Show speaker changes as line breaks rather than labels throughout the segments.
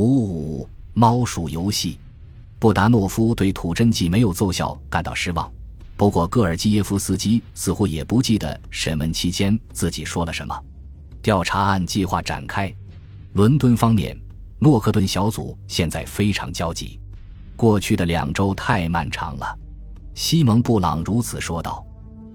五五猫鼠游戏，布达诺夫对土真剂没有奏效感到失望。不过戈尔基耶夫斯基似乎也不记得审问期间自己说了什么。调查按计划展开。伦敦方面，诺克顿小组现在非常焦急。过去的两周太漫长了，西蒙·布朗如此说道。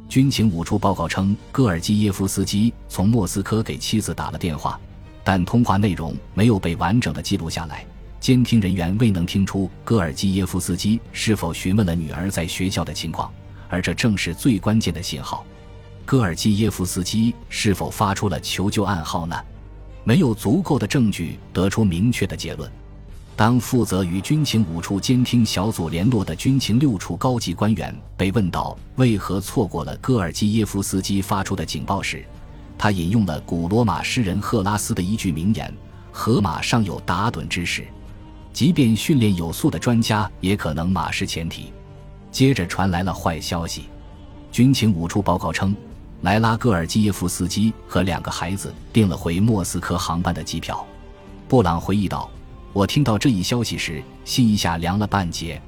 军情五处报告称，戈尔基耶夫斯基从莫斯科给妻子打了电话。但通话内容没有被完整的记录下来，监听人员未能听出戈尔基耶夫斯基是否询问了女儿在学校的情况，而这正是最关键的信号。戈尔基耶夫斯基是否发出了求救暗号呢？没有足够的证据得出明确的结论。当负责与军情五处监听小组联络的军情六处高级官员被问到为何错过了戈尔基耶夫斯基发出的警报时，他引用了古罗马诗人赫拉斯的一句名言：“河马尚有打盹之时，即便训练有素的专家也可能马失前蹄。”接着传来了坏消息，军情五处报告称，莱拉戈尔基耶夫斯基和两个孩子订了回莫斯科航班的机票。布朗回忆道：“我听到这一消息时，心一下凉了半截。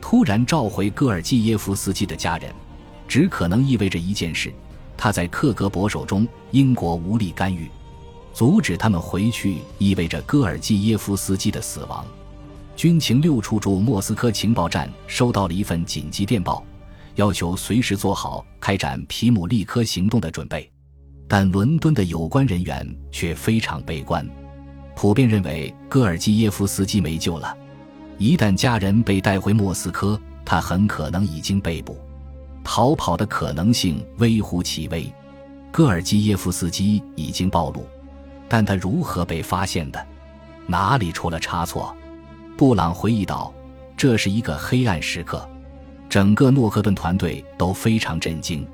突然召回戈尔基耶夫斯基的家人，只可能意味着一件事。”他在克格勃手中，英国无力干预，阻止他们回去，意味着戈尔基耶夫斯基的死亡。军情六处驻莫斯科情报站收到了一份紧急电报，要求随时做好开展皮姆利科行动的准备。但伦敦的有关人员却非常悲观，普遍认为戈尔基耶夫斯基没救了。一旦家人被带回莫斯科，他很可能已经被捕。逃跑的可能性微乎其微，戈尔基耶夫斯基已经暴露，但他如何被发现的？哪里出了差错？布朗回忆道：“这是一个黑暗时刻，整个诺克顿团队都非常震惊。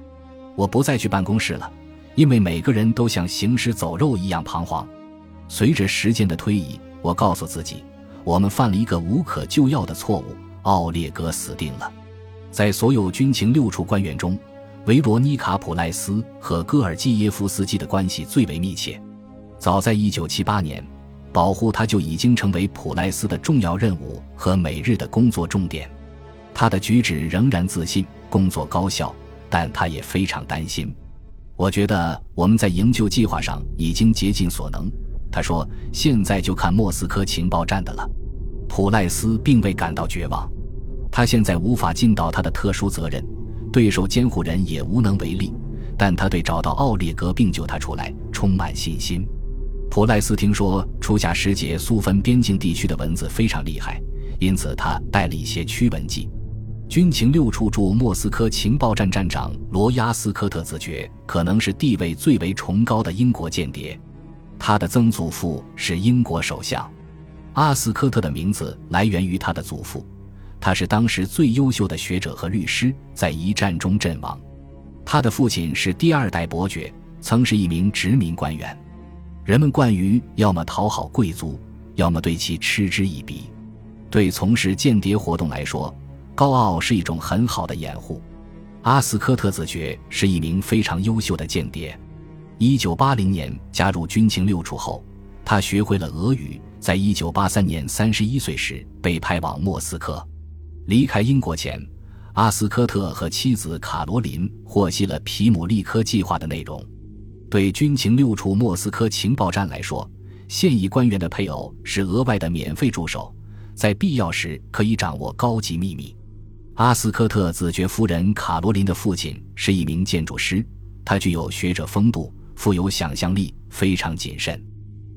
我不再去办公室了，因为每个人都像行尸走肉一样彷徨。随着时间的推移，我告诉自己，我们犯了一个无可救药的错误，奥列格死定了。”在所有军情六处官员中，维罗妮卡·普赖斯和戈尔基耶夫斯基的关系最为密切。早在1978年，保护他就已经成为普赖斯的重要任务和每日的工作重点。他的举止仍然自信，工作高效，但他也非常担心。我觉得我们在营救计划上已经竭尽所能，他说：“现在就看莫斯科情报站的了。”普赖斯并未感到绝望。他现在无法尽到他的特殊责任，对手监护人也无能为力，但他对找到奥列格并救他出来充满信心。普赖斯听说初夏时节苏芬边境地区的蚊子非常厉害，因此他带了一些驱蚊剂。军情六处驻莫斯科情报站站长罗亚斯科特自觉可能是地位最为崇高的英国间谍，他的曾祖父是英国首相。阿斯科特的名字来源于他的祖父。他是当时最优秀的学者和律师，在一战中阵亡。他的父亲是第二代伯爵，曾是一名殖民官员。人们惯于要么讨好贵族，要么对其嗤之以鼻。对从事间谍活动来说，高傲是一种很好的掩护。阿斯科特子爵是一名非常优秀的间谍。一九八零年加入军情六处后，他学会了俄语。在一九八三年三十一岁时，被派往莫斯科。离开英国前，阿斯科特和妻子卡罗琳获悉了皮姆利科计划的内容。对军情六处莫斯科情报站来说，现役官员的配偶是额外的免费助手，在必要时可以掌握高级秘密。阿斯科特子爵夫人卡罗琳的父亲是一名建筑师，他具有学者风度，富有想象力，非常谨慎。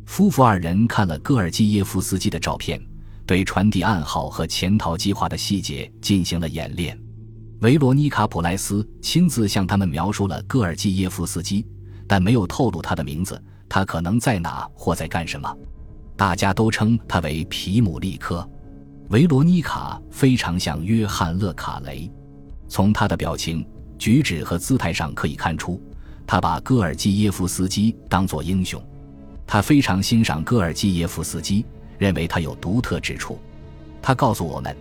夫妇二人看了戈尔基耶夫斯基的照片。对传递暗号和潜逃计划的细节进行了演练。维罗妮卡·普莱斯亲自向他们描述了戈尔基耶夫斯基，但没有透露他的名字。他可能在哪或在干什么？大家都称他为皮姆利科。维罗妮卡非常像约翰·勒卡雷，从他的表情、举止和姿态上可以看出，他把戈尔基耶夫斯基当作英雄。他非常欣赏戈尔基耶夫斯基。认为他有独特之处。他告诉我们，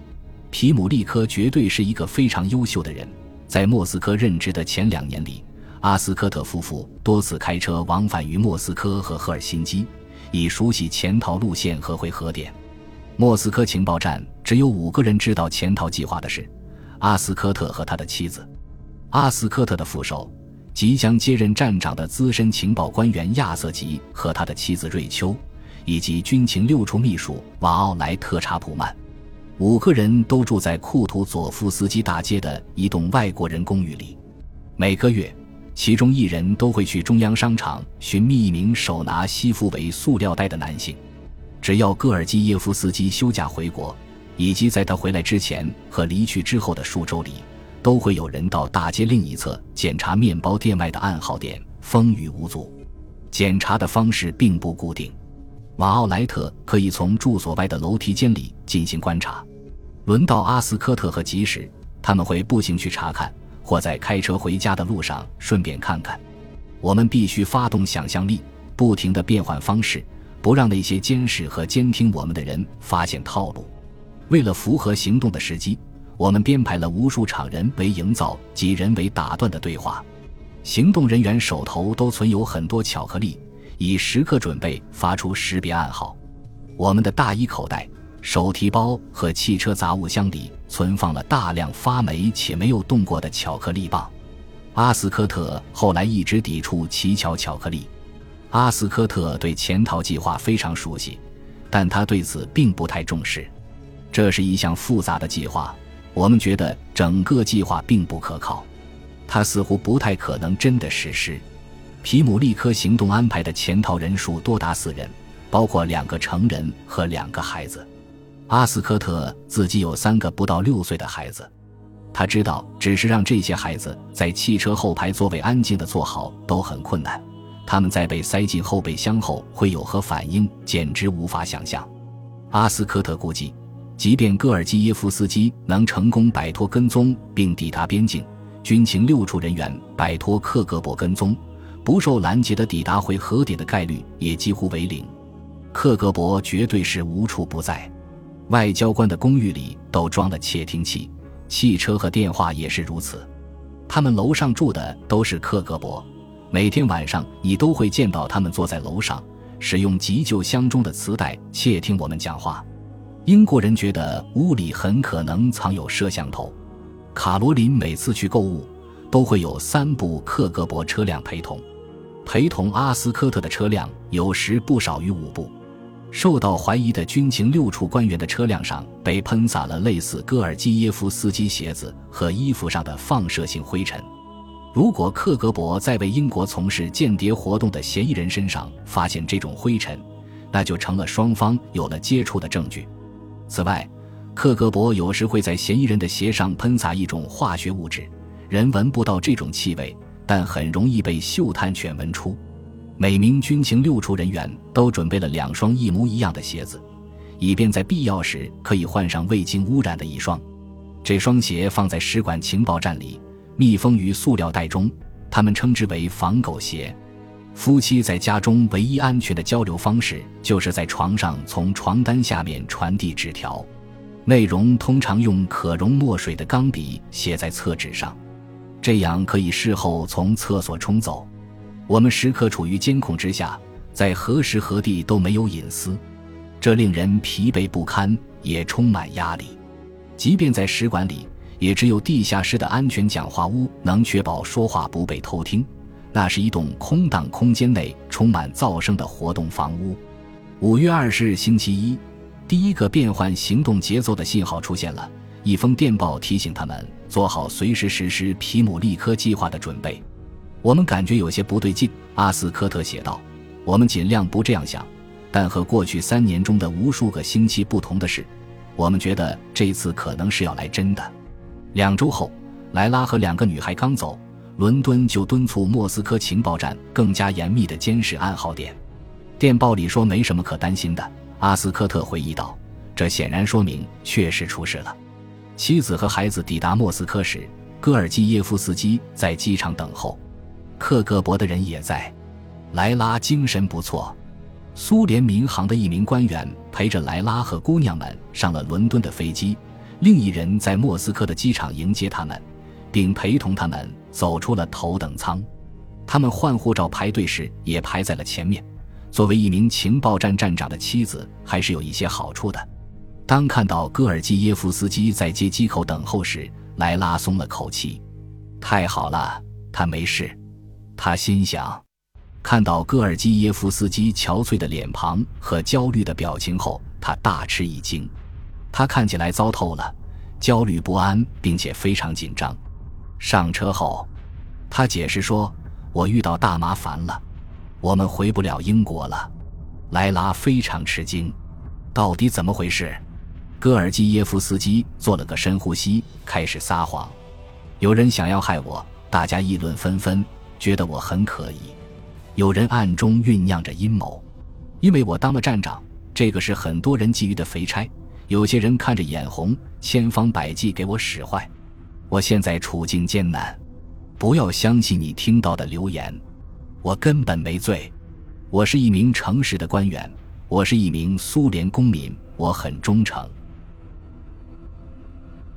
皮姆利科绝对是一个非常优秀的人。在莫斯科任职的前两年里，阿斯科特夫妇多次开车往返于莫斯科和赫尔辛基，以熟悉潜逃路线和回核点。莫斯科情报站只有五个人知道潜逃计划的事：阿斯科特和他的妻子。阿斯科特的副手，即将接任站长的资深情报官员亚瑟吉和他的妻子瑞秋，以及军情六处秘书瓦奥莱特查普曼。五个人都住在库图佐夫斯基大街的一栋外国人公寓里。每个月，其中一人都会去中央商场寻觅一名手拿西服为塑料袋的男性。只要戈尔基耶夫斯基休假回国，以及在他回来之前和离去之后的数周里，都会有人到大街另一侧检查面包店外的暗号点，风雨无阻。检查的方式并不固定。瓦奥莱特可以从住所外的楼梯间里进行观察。轮到阿斯科特和吉时，他们会步行去查看，或在开车回家的路上顺便看看。我们必须发动想象力，不停地变换方式，不让那些监视和监听我们的人发现套路。为了符合行动的时机，我们编排了无数场人为营造及人为打断的对话。行动人员手头都存有很多巧克力，以时刻准备发出识别暗号。我们的大衣口袋。手提包和汽车杂物箱里存放了大量发霉且没有动过的巧克力棒。阿斯科特后来一直抵触奇巧巧克力。阿斯科特对潜逃计划非常熟悉，但他对此并不太重视。这是一项复杂的计划，我们觉得整个计划并不可靠，他似乎不太可能真的实施。皮姆利科行动安排的潜逃人数多达四人，包括两个成人和两个孩子。阿斯科特自己有三个不到六岁的孩子，他知道，只是让这些孩子在汽车后排座位安静的坐好都很困难。他们在被塞进后备箱后会有何反应，简直无法想象。阿斯科特估计，即便戈尔基耶夫斯基能成功摆脱跟踪并抵达边境，军情六处人员摆脱克格勃跟踪，不受拦截的抵达回核点的概率也几乎为零。克格勃绝对是无处不在。外交官的公寓里都装了窃听器，汽车和电话也是如此。他们楼上住的都是克格勃，每天晚上你都会见到他们坐在楼上，使用急救箱中的磁带窃听我们讲话。英国人觉得屋里很可能藏有摄像头。卡罗琳每次去购物，都会有三部克格勃车辆陪同，陪同阿斯科特的车辆有时不少于五部。受到怀疑的军情六处官员的车辆上被喷洒了类似戈尔基耶夫斯基鞋子和衣服上的放射性灰尘。如果克格勃在为英国从事间谍活动的嫌疑人身上发现这种灰尘，那就成了双方有了接触的证据。此外，克格勃有时会在嫌疑人的鞋上喷洒一种化学物质，人闻不到这种气味，但很容易被嗅探犬闻出。每名军情六处人员都准备了两双一模一样的鞋子，以便在必要时可以换上未经污染的一双。这双鞋放在使馆情报站里，密封于塑料袋中，他们称之为“防狗鞋”。夫妻在家中唯一安全的交流方式，就是在床上从床单下面传递纸条，内容通常用可溶墨水的钢笔写在厕纸上，这样可以事后从厕所冲走。我们时刻处于监控之下，在何时何地都没有隐私，这令人疲惫不堪，也充满压力。即便在使馆里，也只有地下室的安全讲话屋能确保说话不被偷听。那是一栋空荡空间内充满噪声的活动房屋。五月二十日星期一，第一个变换行动节奏的信号出现了，一封电报提醒他们做好随时实施皮姆利科计划的准备。我们感觉有些不对劲，阿斯科特写道：“我们尽量不这样想，但和过去三年中的无数个星期不同的是，我们觉得这次可能是要来真的。”两周后，莱拉和两个女孩刚走，伦敦就敦促莫斯科情报站更加严密地监视暗号点。电报里说没什么可担心的，阿斯科特回忆道：“这显然说明确实出事了。”妻子和孩子抵达莫斯科时，戈尔基耶夫斯基在机场等候。克格勃的人也在，莱拉精神不错。苏联民航的一名官员陪着莱拉和姑娘们上了伦敦的飞机，另一人在莫斯科的机场迎接他们，并陪同他们走出了头等舱。他们换护照排队时也排在了前面。作为一名情报站站长的妻子，还是有一些好处的。当看到戈尔基耶夫斯基在接机口等候时，莱拉松了口气。太好了，他没事。他心想。看到戈尔基耶夫斯基憔悴的脸庞和焦虑的表情后，他大吃一惊。他看起来糟透了，焦虑不安，并且非常紧张。上车后，他解释说：“我遇到大麻烦了，我们回不了英国了。”莱拉非常吃惊，到底怎么回事？戈尔基耶夫斯基做了个深呼吸，开始撒谎：“有人想要害我，大家议论纷纷，觉得我很可疑。有人暗中酝酿着阴谋，因为我当了站长，这个是很多人觊觎的肥差。有些人看着眼红，千方百计给我使坏。”我现在处境艰难，不要相信你听到的流言，我根本没罪，我是一名诚实的官员，我是一名苏联公民，我很忠诚。